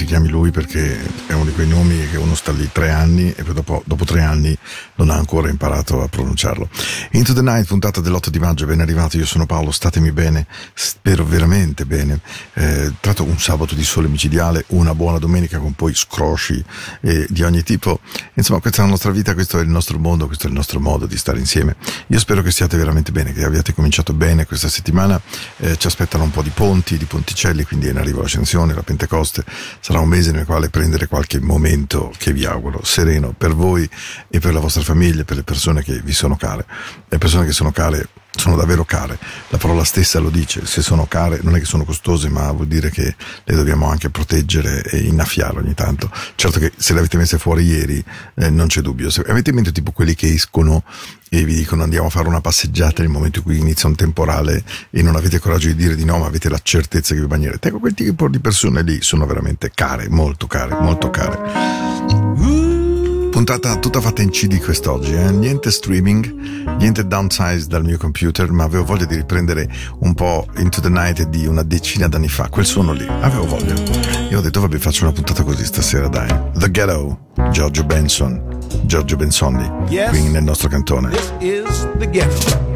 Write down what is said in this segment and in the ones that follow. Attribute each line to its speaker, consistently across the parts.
Speaker 1: si chiami lui perché è uno di quei nomi che uno sta lì tre anni e poi dopo, dopo tre anni ha ancora imparato a pronunciarlo. Into the Night, puntata dell'8 di maggio, ben arrivato, io sono Paolo, statemi bene, spero veramente bene. Eh, tratto un sabato di sole micidiale, una buona domenica con poi scrosci eh, di ogni tipo. Insomma, questa è la nostra vita, questo è il nostro mondo, questo è il nostro modo di stare insieme. Io spero che stiate veramente bene, che abbiate cominciato bene questa settimana. Eh, ci aspettano un po' di ponti, di ponticelli, quindi è in arrivo l'ascensione, la Pentecoste. Sarà un mese nel quale prendere qualche momento che vi auguro sereno per voi e per la vostra famiglia, per le persone che vi sono care. Le persone che sono care sono davvero care. La parola stessa lo dice, se sono care non è che sono costose, ma vuol dire che le dobbiamo anche proteggere e innaffiare ogni tanto. Certo che se le avete messe fuori ieri eh, non c'è dubbio. Se avete in mente tipo quelli che escono e vi dicono andiamo a fare una passeggiata nel momento in cui inizia un temporale e non avete coraggio di dire di no, ma avete la certezza che vi bagnerete. Ecco, quel tipo di persone lì sono veramente care, molto care, molto care puntata tutta fatta in CD quest'oggi, eh? niente streaming, niente downsize dal mio computer, ma avevo voglia di riprendere un po' Into the Night di una decina d'anni fa, quel suono lì, avevo voglia. E ho detto vabbè faccio una puntata così stasera dai. The Ghetto, Giorgio Benson, Giorgio Bensonni, yes, qui nel nostro cantone. This is the Ghetto.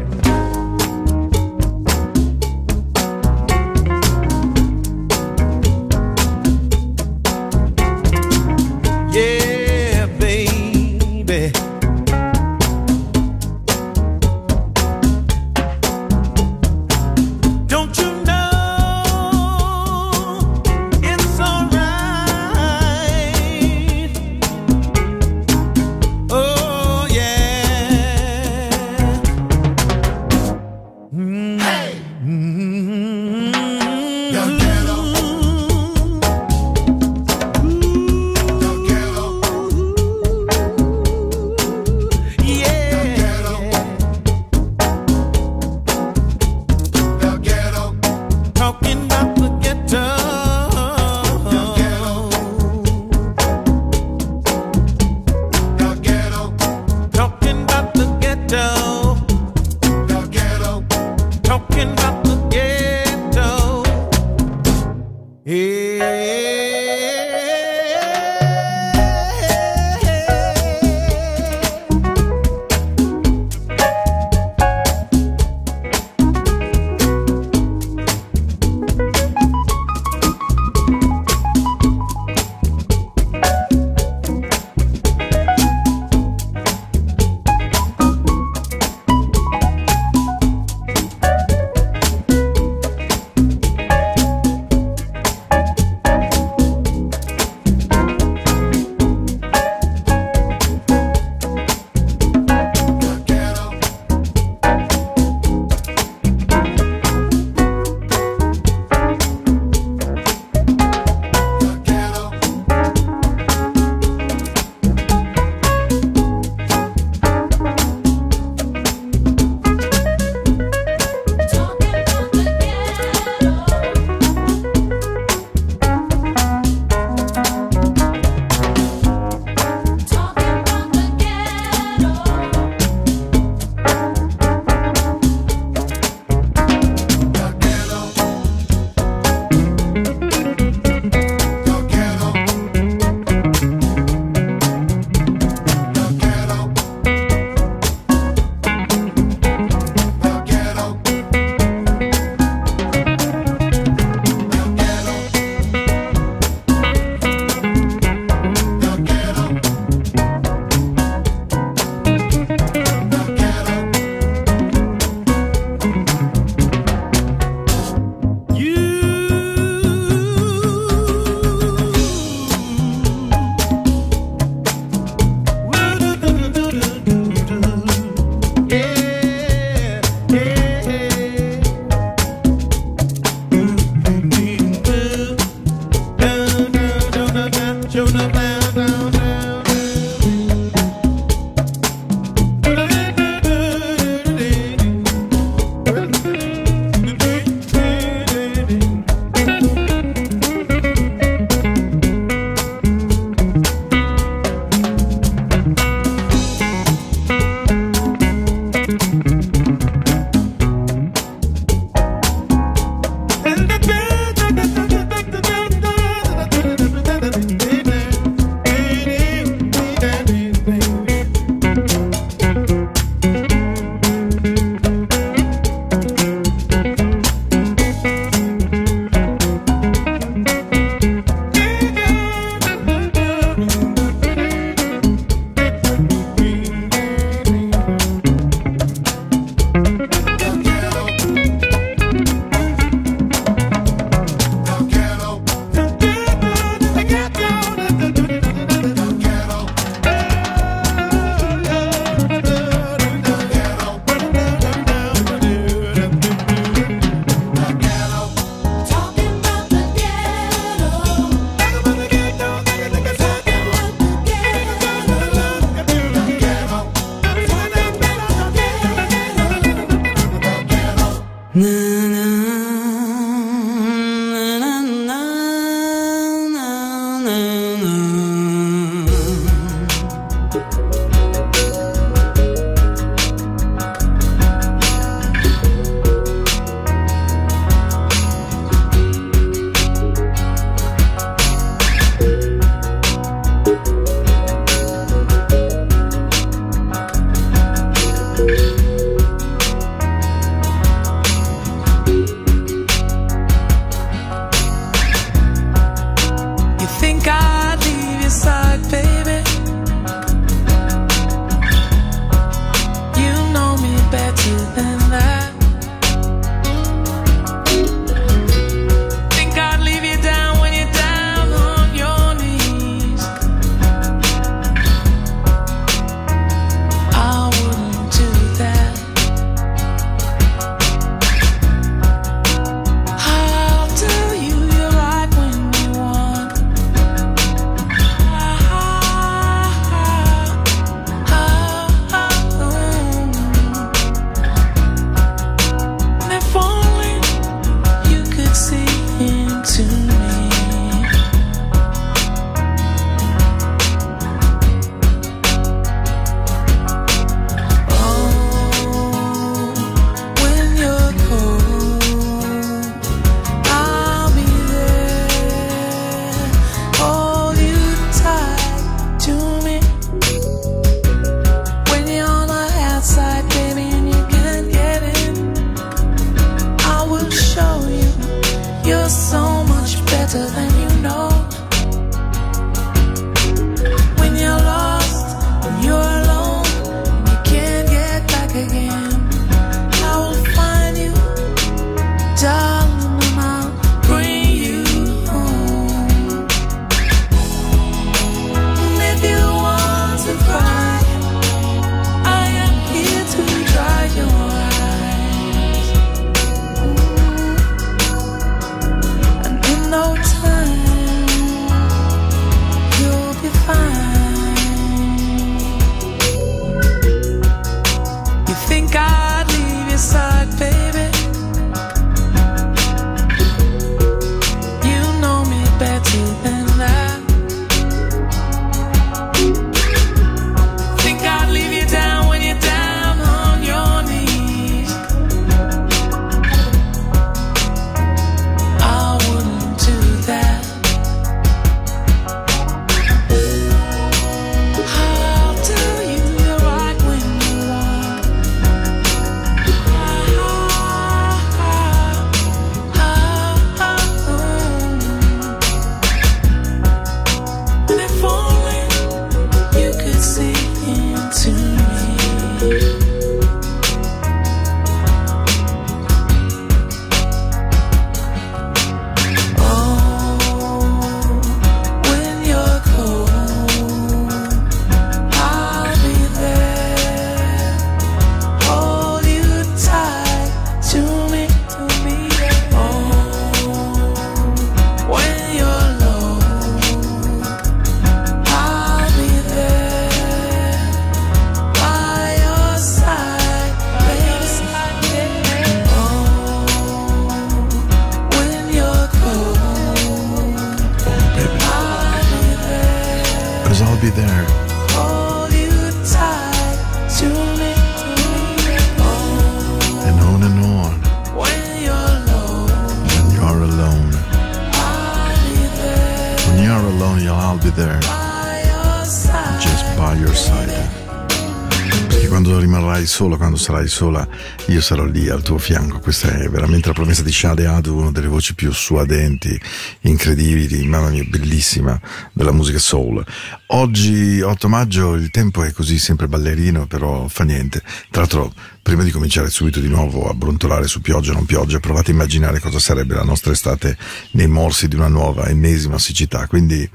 Speaker 1: Solo quando sarai sola, io sarò lì al tuo fianco. Questa è veramente la promessa di Shade Adu, una delle voci più suadenti, incredibili, mamma mia, bellissima della musica soul. Oggi, 8 maggio, il tempo è così sempre ballerino, però fa niente. Tra l'altro, prima di cominciare subito di nuovo a brontolare su pioggia o non pioggia, provate a immaginare cosa sarebbe la nostra estate nei morsi di una nuova, ennesima siccità. Quindi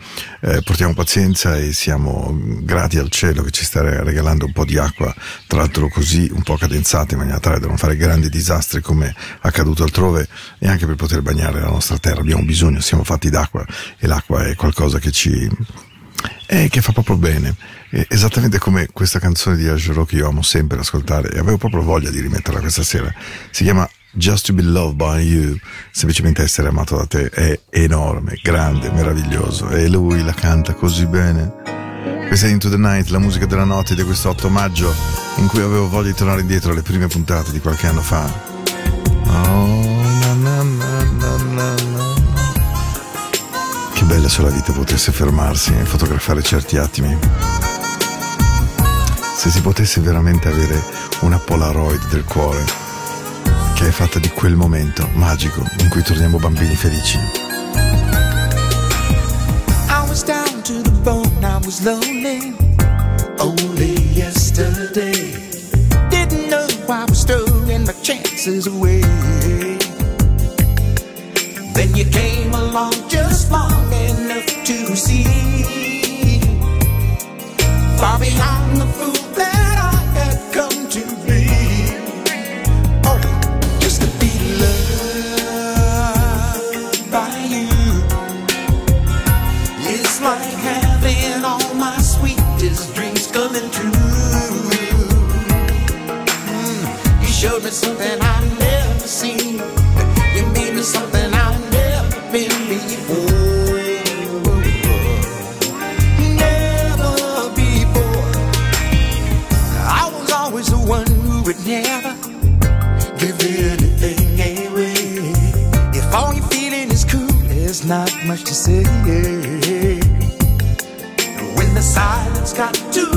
Speaker 1: eh, portiamo pazienza e siamo grati al cielo che ci sta regalando un po' di acqua, tra l'altro così un po' cadenzata in maniera tale da non fare grandi disastri come accaduto altrove e anche per poter bagnare la nostra terra. Abbiamo bisogno, siamo fatti d'acqua e l'acqua è qualcosa che ci eh, che fa proprio bene. Eh, esattamente come questa canzone di Agero che io amo sempre ascoltare e avevo proprio voglia di rimetterla questa sera. Si chiama
Speaker 2: Just to be loved by you, semplicemente essere amato da te, è enorme, grande, meraviglioso. E lui la canta così bene. Questa è Into the Night, la musica della notte di questo 8 maggio, in cui avevo voglia di tornare indietro alle prime puntate di qualche anno fa. Oh, na na na na Che bella se la vita potesse fermarsi e fotografare certi attimi. Se si potesse veramente avere una Polaroid del cuore che è fatta di quel momento magico in cui torniamo bambini felici. I was down to the bone, I was lonely. Only yesterday. Didn't know I was throwing my chances away. Then you came along just enough to see far beyond the fool that I had come to be. Oh, just to be loved by you is like having all my sweetest dreams coming true. Mm, you showed me something I. much to say. When the silence got too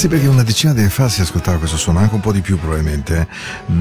Speaker 1: Sì, perché una decina di anni fa si ascoltava questo suono, anche un po' di più probabilmente. eh.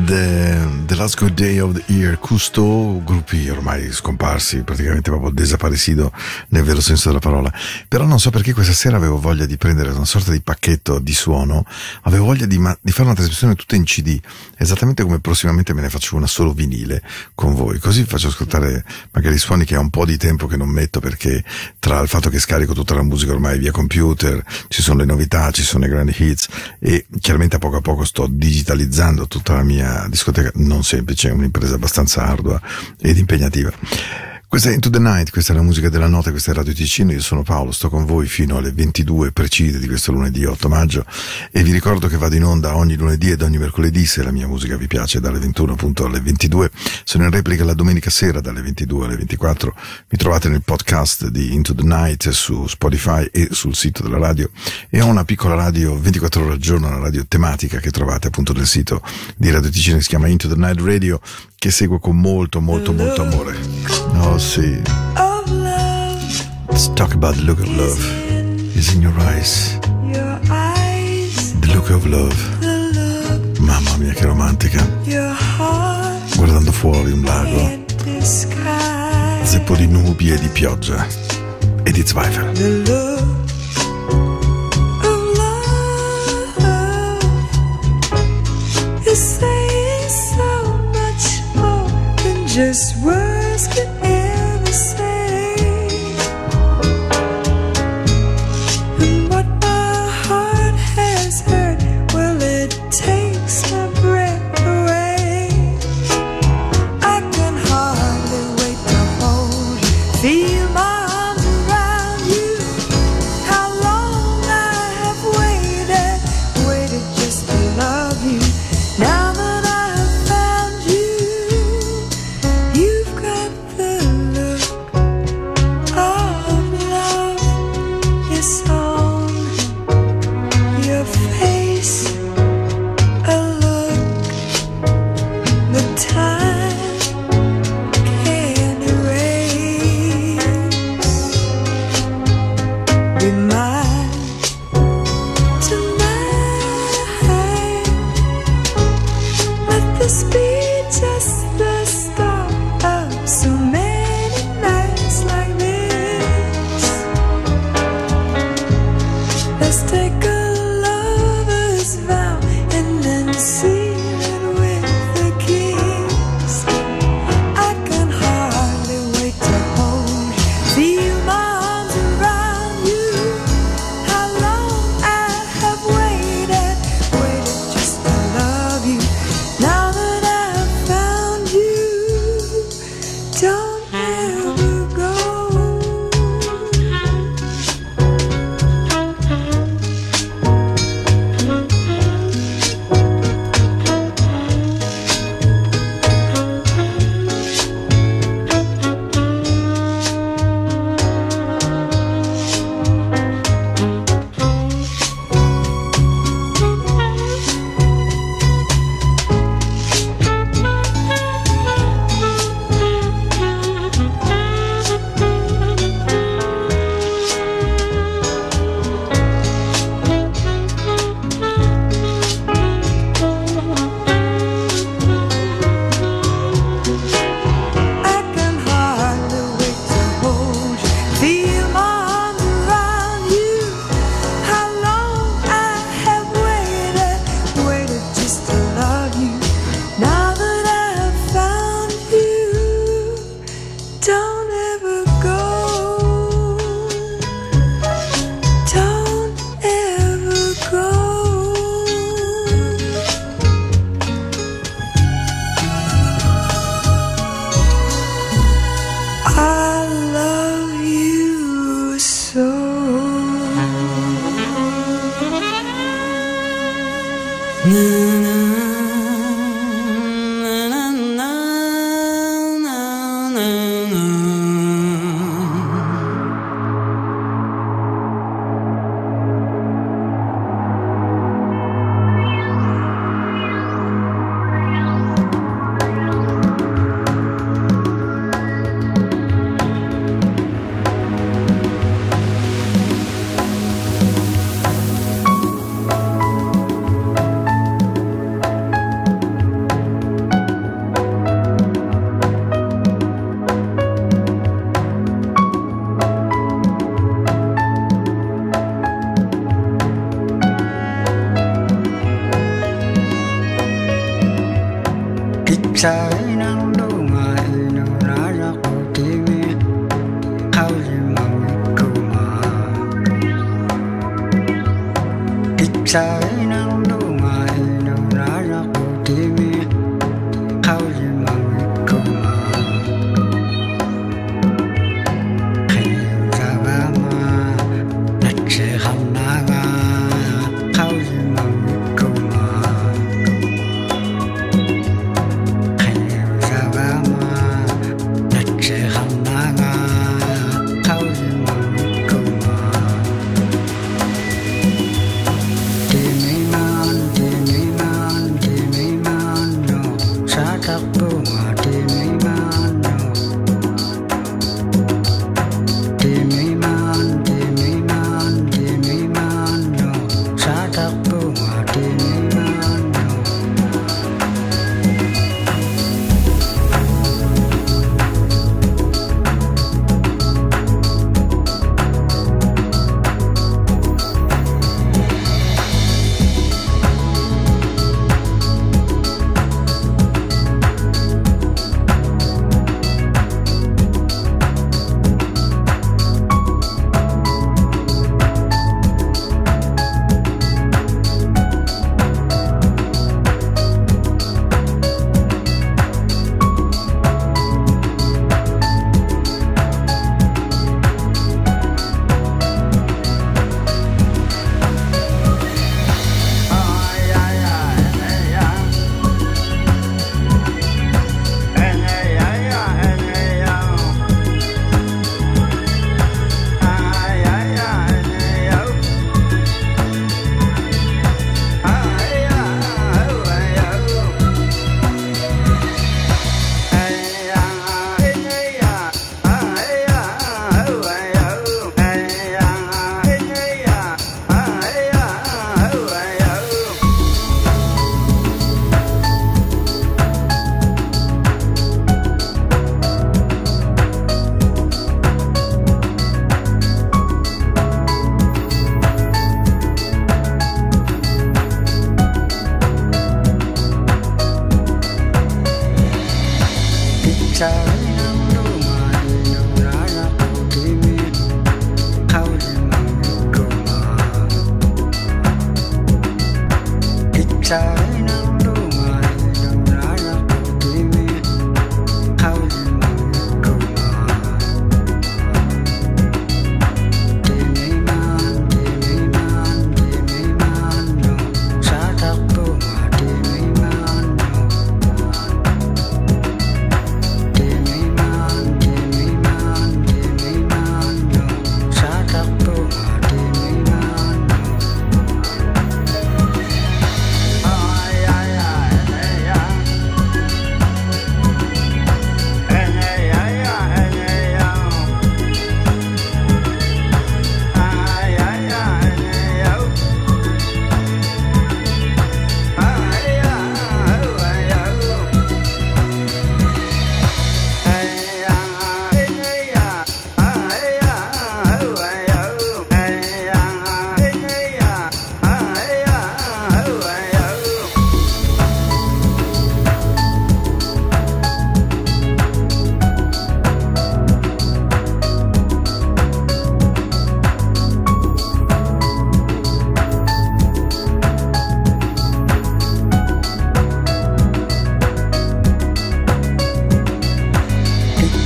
Speaker 1: The, the Last Good Day of the Year, Cousteau, gruppi ormai scomparsi, praticamente proprio desaparecido nel vero senso della parola. Però non so perché questa sera avevo voglia di prendere una sorta di pacchetto di suono, avevo voglia di, ma- di fare una trasmissione tutta in CD, esattamente come prossimamente me ne faccio una solo vinile con voi, così faccio ascoltare magari suoni che ha un po' di tempo che non metto perché tra il fatto che scarico tutta la musica ormai via computer, ci sono le novità, ci sono i grandi hits e chiaramente a poco a poco sto digitalizzando tutta la mia discoteca, non semplice, è un'impresa abbastanza ardua ed impegnativa. Questa è Into the Night, questa è la musica della notte, questa è Radio Ticino, io sono Paolo, sto con voi fino alle 22 precise di questo lunedì 8 maggio e vi ricordo che vado in onda ogni lunedì ed ogni mercoledì se la mia musica vi piace dalle 21 appunto alle 22, sono in replica la domenica sera dalle 22 alle 24, mi trovate nel podcast di Into the Night su Spotify e sul sito della radio. E ho una piccola radio 24 ore al giorno, una radio tematica che trovate appunto nel sito di Radio Ticino che si chiama Into the Night Radio che seguo con molto molto molto amore. Oh sì. Let's talk about the look of love. Is in your eyes. The look of love. Mamma mia che romantica. Guardando fuori un lago. Zeppo di nubi e di pioggia. E di Zweifel.
Speaker 3: Just words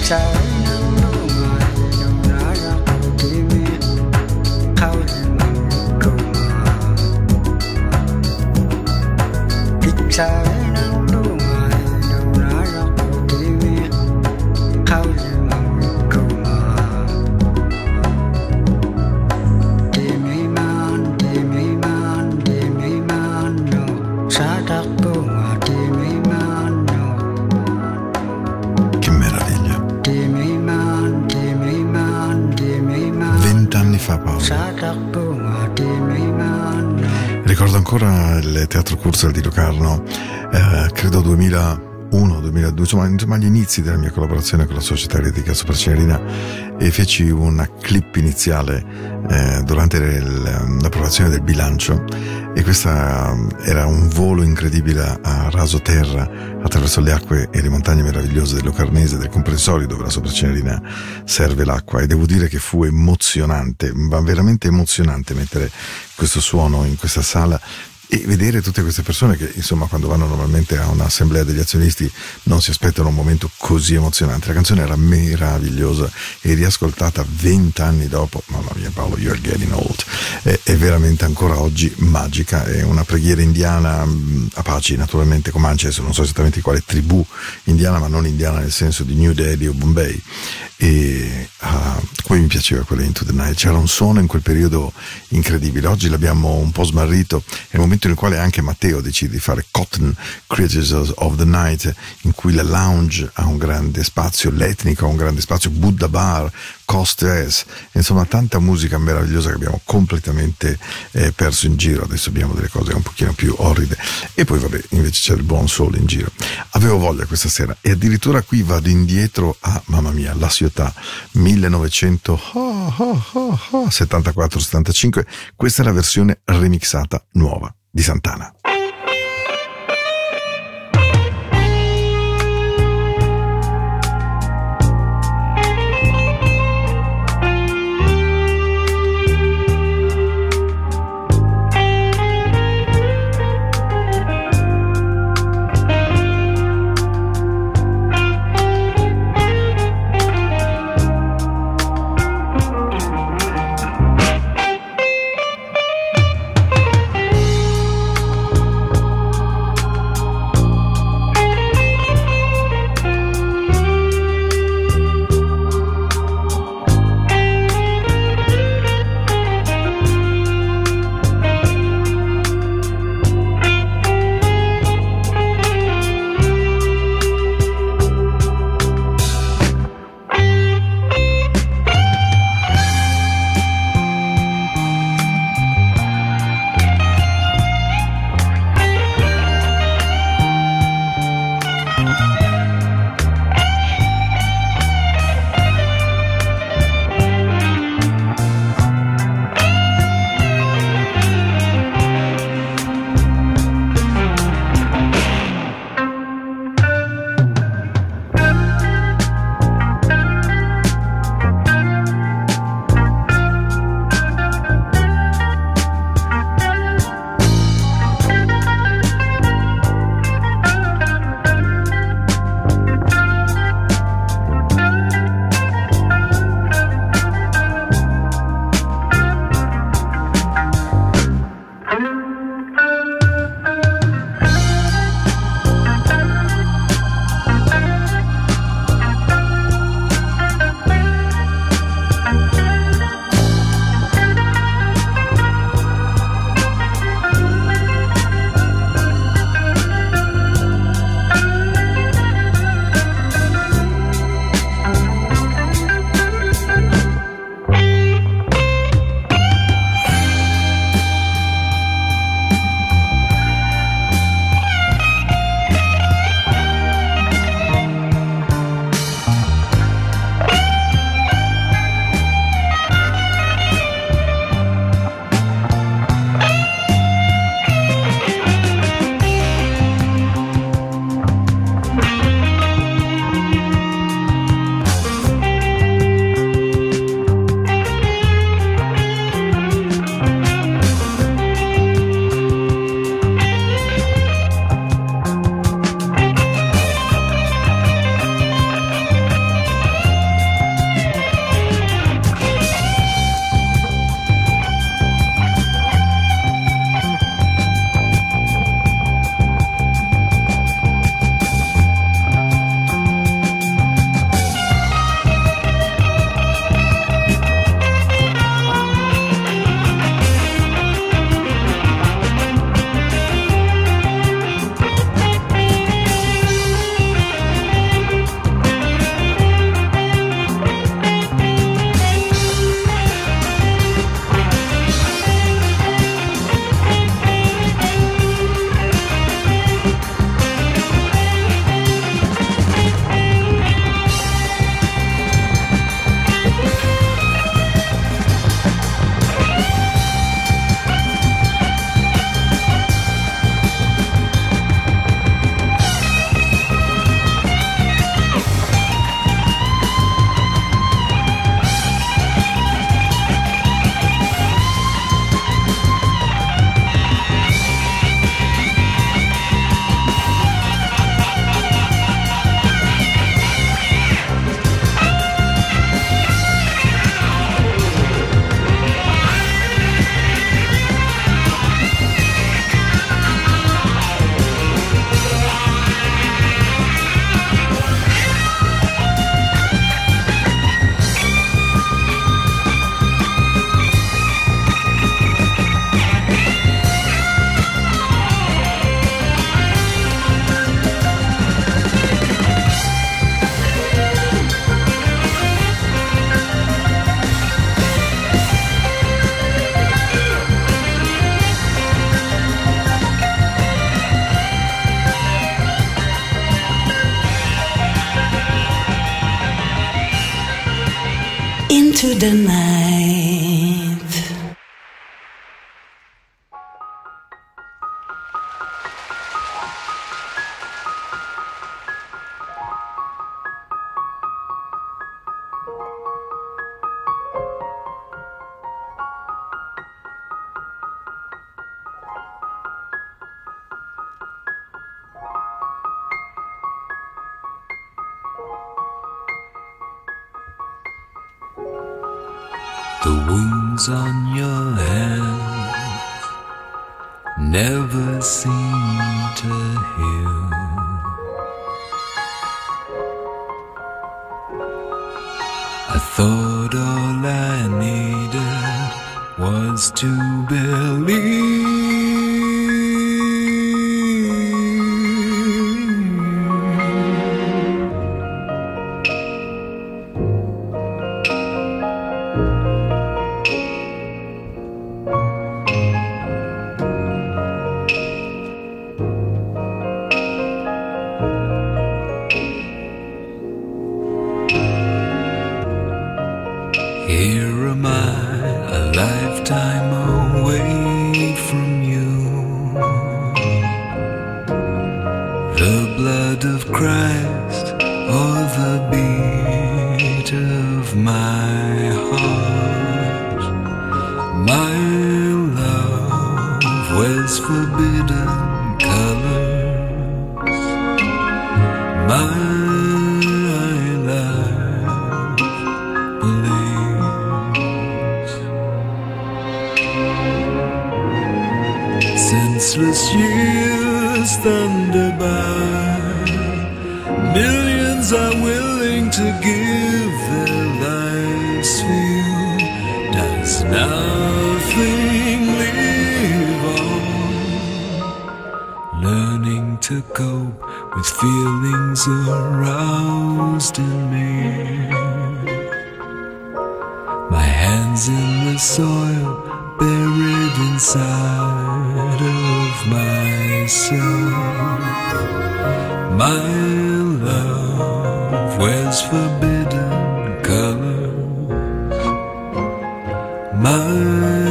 Speaker 3: sorry
Speaker 1: Curzel di Locarno, eh, credo 2001, 2002, insomma, insomma agli inizi della mia collaborazione con la società eretica Supercinerina e feci una clip iniziale eh, durante il, l'approvazione del bilancio e questa eh, era un volo incredibile a raso terra attraverso le acque e le montagne meravigliose del Locarnese, del comprensorio dove la Sopracenerina serve l'acqua. E devo dire che fu emozionante, ma veramente emozionante mettere questo suono in questa sala e vedere tutte queste persone che insomma quando vanno normalmente a un'assemblea degli azionisti non si aspettano un momento così emozionante. La canzone era meravigliosa e riascoltata vent'anni dopo mamma mia Paolo you're getting old. È, è, veramente ancora oggi magica. È una preghiera indiana Apache naturalmente Comanche adesso non so esattamente quale tribù indiana ma non indiana nel senso di New Delhi o Bombay. E uh, poi mi piaceva quella Into the Night. C'era un suono in quel periodo incredibile. Oggi l'abbiamo un po' smarrito è il momento nel quale anche Matteo decide di fare Cotton Creatures of the Night in cui la lounge ha un grande spazio l'etnica ha un grande spazio Buddha Bar Cost S, insomma tanta musica meravigliosa che abbiamo completamente eh, perso in giro, adesso abbiamo delle cose un pochino più orride e poi vabbè invece c'è il buon sole in giro. Avevo voglia questa sera e addirittura qui vado indietro a, mamma mia, La Ciotat 1974-75, questa è la versione remixata nuova di Santana.
Speaker 3: Into the
Speaker 4: never seem to heal. I thought all I needed was to believe.
Speaker 1: Piace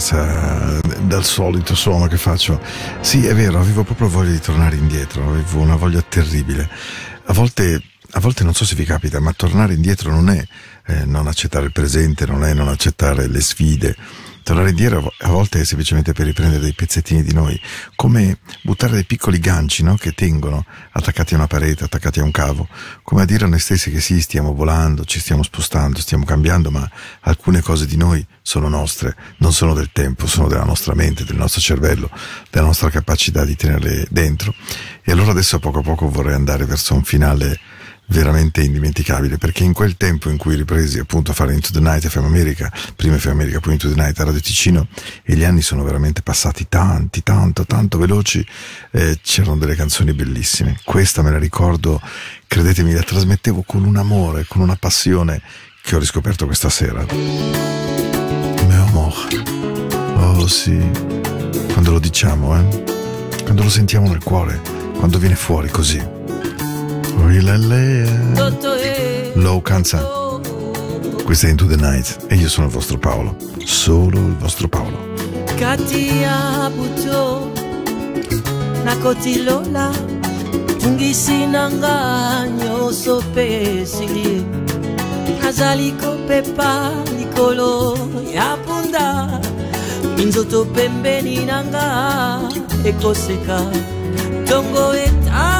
Speaker 1: diversa dal solito suono che faccio. Sì, è vero, avevo proprio voglia di tornare indietro, avevo una voglia terribile. A volte, a volte non so se vi capita, ma tornare indietro non è eh, non accettare il presente, non è non accettare le sfide tornare indietro a volte è semplicemente per riprendere dei pezzettini di noi, come buttare dei piccoli ganci no? che tengono attaccati a una parete, attaccati a un cavo, come a dire a noi stessi che sì, stiamo volando, ci stiamo spostando, stiamo cambiando, ma alcune cose di noi sono nostre, non sono del tempo, sono della nostra mente, del nostro cervello, della nostra capacità di tenerle dentro. E allora adesso poco a poco vorrei andare verso un finale veramente indimenticabile perché in quel tempo in cui ripresi appunto a fare Into the Night FM America, prima FM America, poi Into the Night a Radio Ticino e gli anni sono veramente passati tanti, tanto, tanto veloci, eh, c'erano delle canzoni bellissime. Questa me la ricordo, credetemi, la trasmettevo con un amore, con una passione che ho riscoperto questa sera. Meu amor. Oh sì, quando lo diciamo, eh? Quando lo sentiamo nel cuore, quando viene fuori così. Low Kanza. Questa è Into the Night e io sono il vostro Paolo, solo il vostro Paolo.
Speaker 3: Katia buto nakotilola tungisi nanga nyonso mpe esili nazali kopepa likolo ya punda minzoto pembeni nanga ekoseka ntongo etani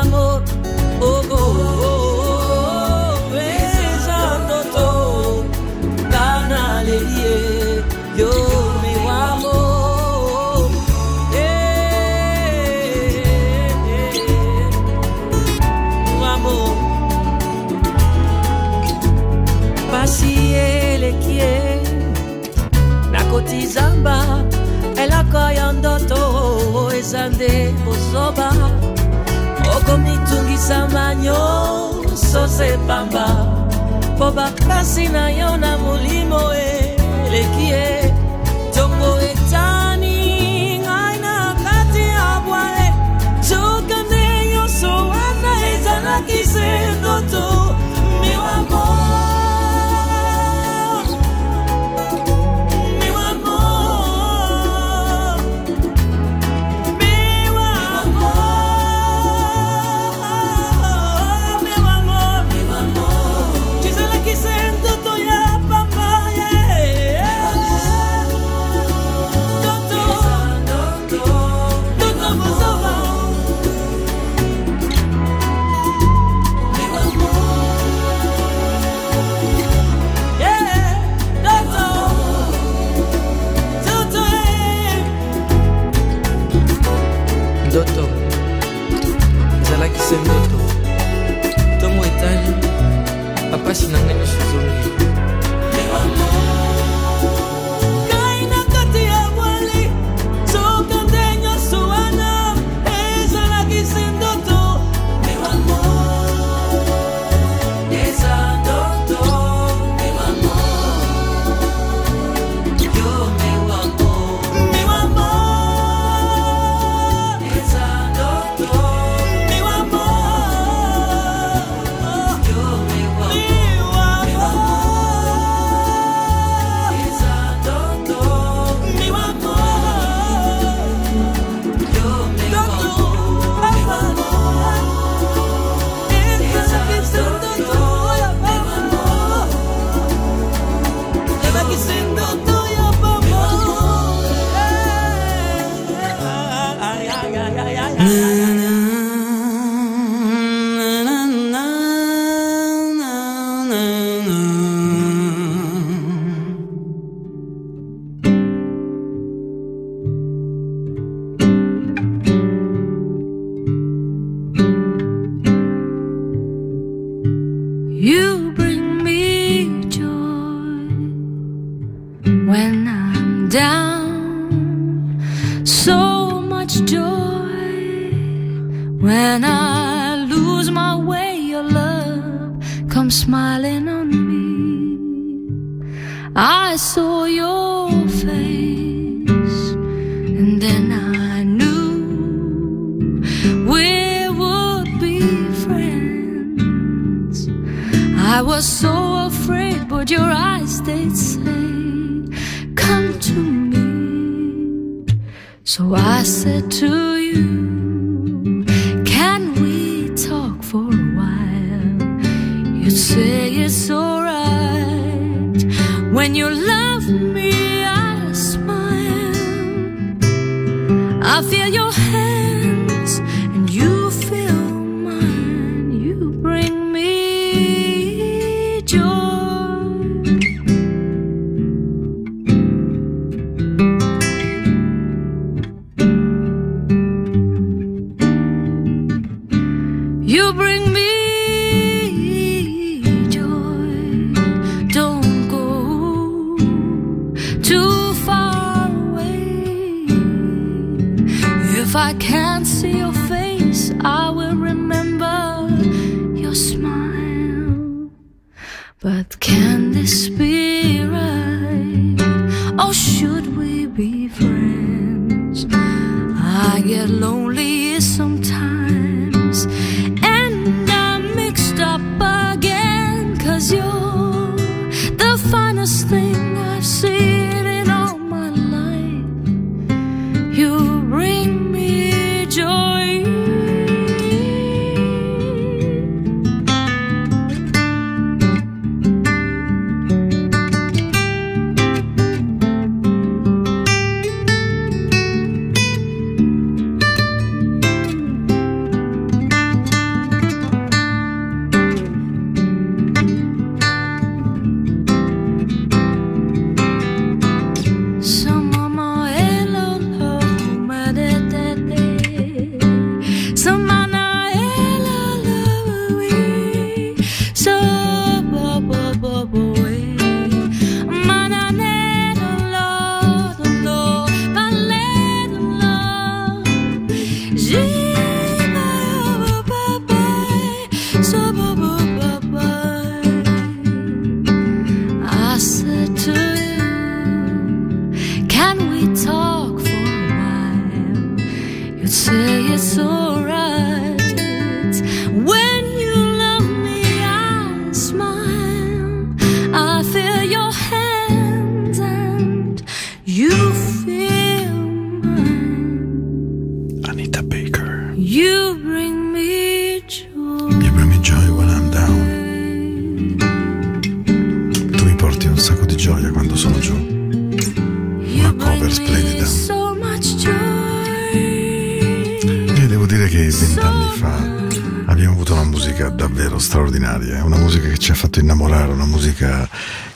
Speaker 3: elekie nakoti zamba eloko ya ndoto eza nde bozoba okomitungisa nyonso se pamba. Mpo bapasi na yo na molimo eleki ye ntongo etani ngai na kati ya bwale. Soka nde nyonso wana ezalaki se ndoto
Speaker 5: too far away. If I can't see your face, I will remember your smile. But can this be right? Or should we be friends? I get lonely.
Speaker 1: Fa abbiamo avuto una musica davvero straordinaria, una musica che ci ha fatto innamorare, una musica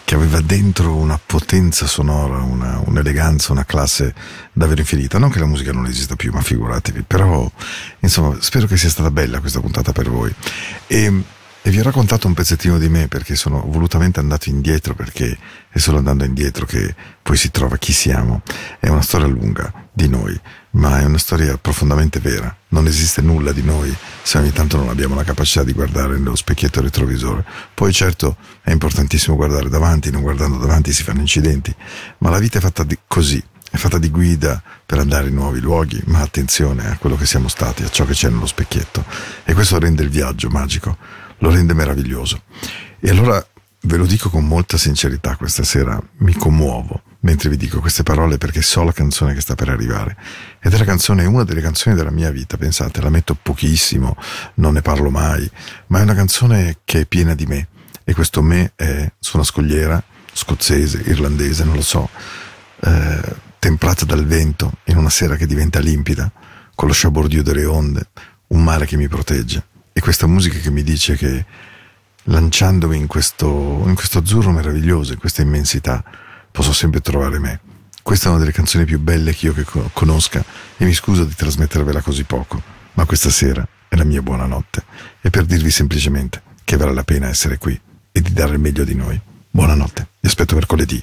Speaker 1: che aveva dentro una potenza sonora, una, un'eleganza, una classe davvero infinita. Non che la musica non esista più, ma figuratevi, però insomma spero che sia stata bella questa puntata per voi. E, e vi ho raccontato un pezzettino di me perché sono volutamente andato indietro perché è solo andando indietro che poi si trova chi siamo. È una storia lunga di noi, ma è una storia profondamente vera. Non esiste nulla di noi se ogni tanto non abbiamo la capacità di guardare nello specchietto retrovisore. Poi certo è importantissimo guardare davanti, non guardando davanti si fanno incidenti, ma la vita è fatta di così. È fatta di guida per andare in nuovi luoghi, ma attenzione a quello che siamo stati, a ciò che c'è nello specchietto. E questo rende il viaggio magico, lo rende meraviglioso. E allora ve lo dico con molta sincerità questa sera, mi commuovo mentre vi dico queste parole perché so la canzone che sta per arrivare. Ed è la canzone, una delle canzoni della mia vita, pensate, la metto pochissimo, non ne parlo mai, ma è una canzone che è piena di me. E questo me è su una scogliera, scozzese, irlandese, non lo so, eh, temprata dal vento, in una sera che diventa limpida, con lo sciabordio delle onde, un mare che mi protegge. E questa musica che mi dice che lanciandomi in questo, in questo azzurro meraviglioso, in questa immensità, posso sempre trovare me. Questa è una delle canzoni più belle che io che co- conosca e mi scuso di trasmettervela così poco, ma questa sera è la mia buonanotte e per dirvi semplicemente che vale la pena essere qui e di dare il meglio di noi. Buonanotte, vi aspetto mercoledì.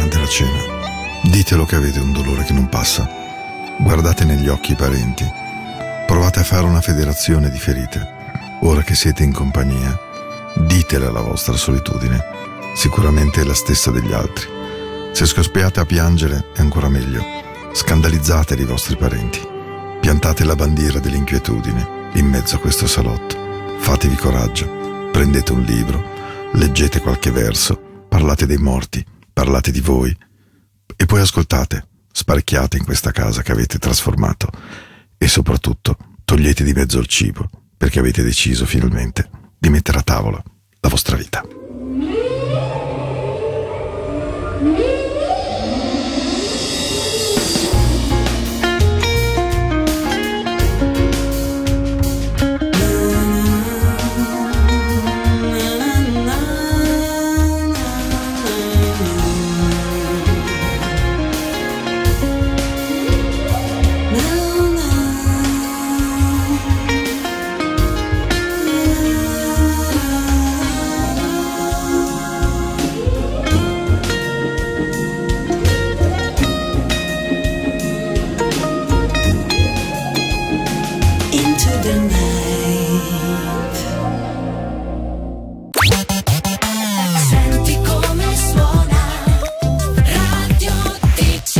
Speaker 1: Durante la cena. Ditelo che avete un dolore che non passa. Guardate negli occhi i parenti. Provate a fare una federazione di ferite. Ora che siete in compagnia, ditele la vostra solitudine. Sicuramente è la stessa degli altri. Se scoppiate a piangere è ancora meglio. Scandalizzate i vostri parenti. Piantate la bandiera dell'inquietudine in mezzo a questo salotto. Fatevi coraggio. Prendete un libro. Leggete qualche verso. Parlate dei morti parlate di voi e poi ascoltate, sparecchiate in questa casa che avete trasformato e soprattutto togliete di mezzo il cibo perché avete deciso finalmente di mettere a tavola la vostra vita.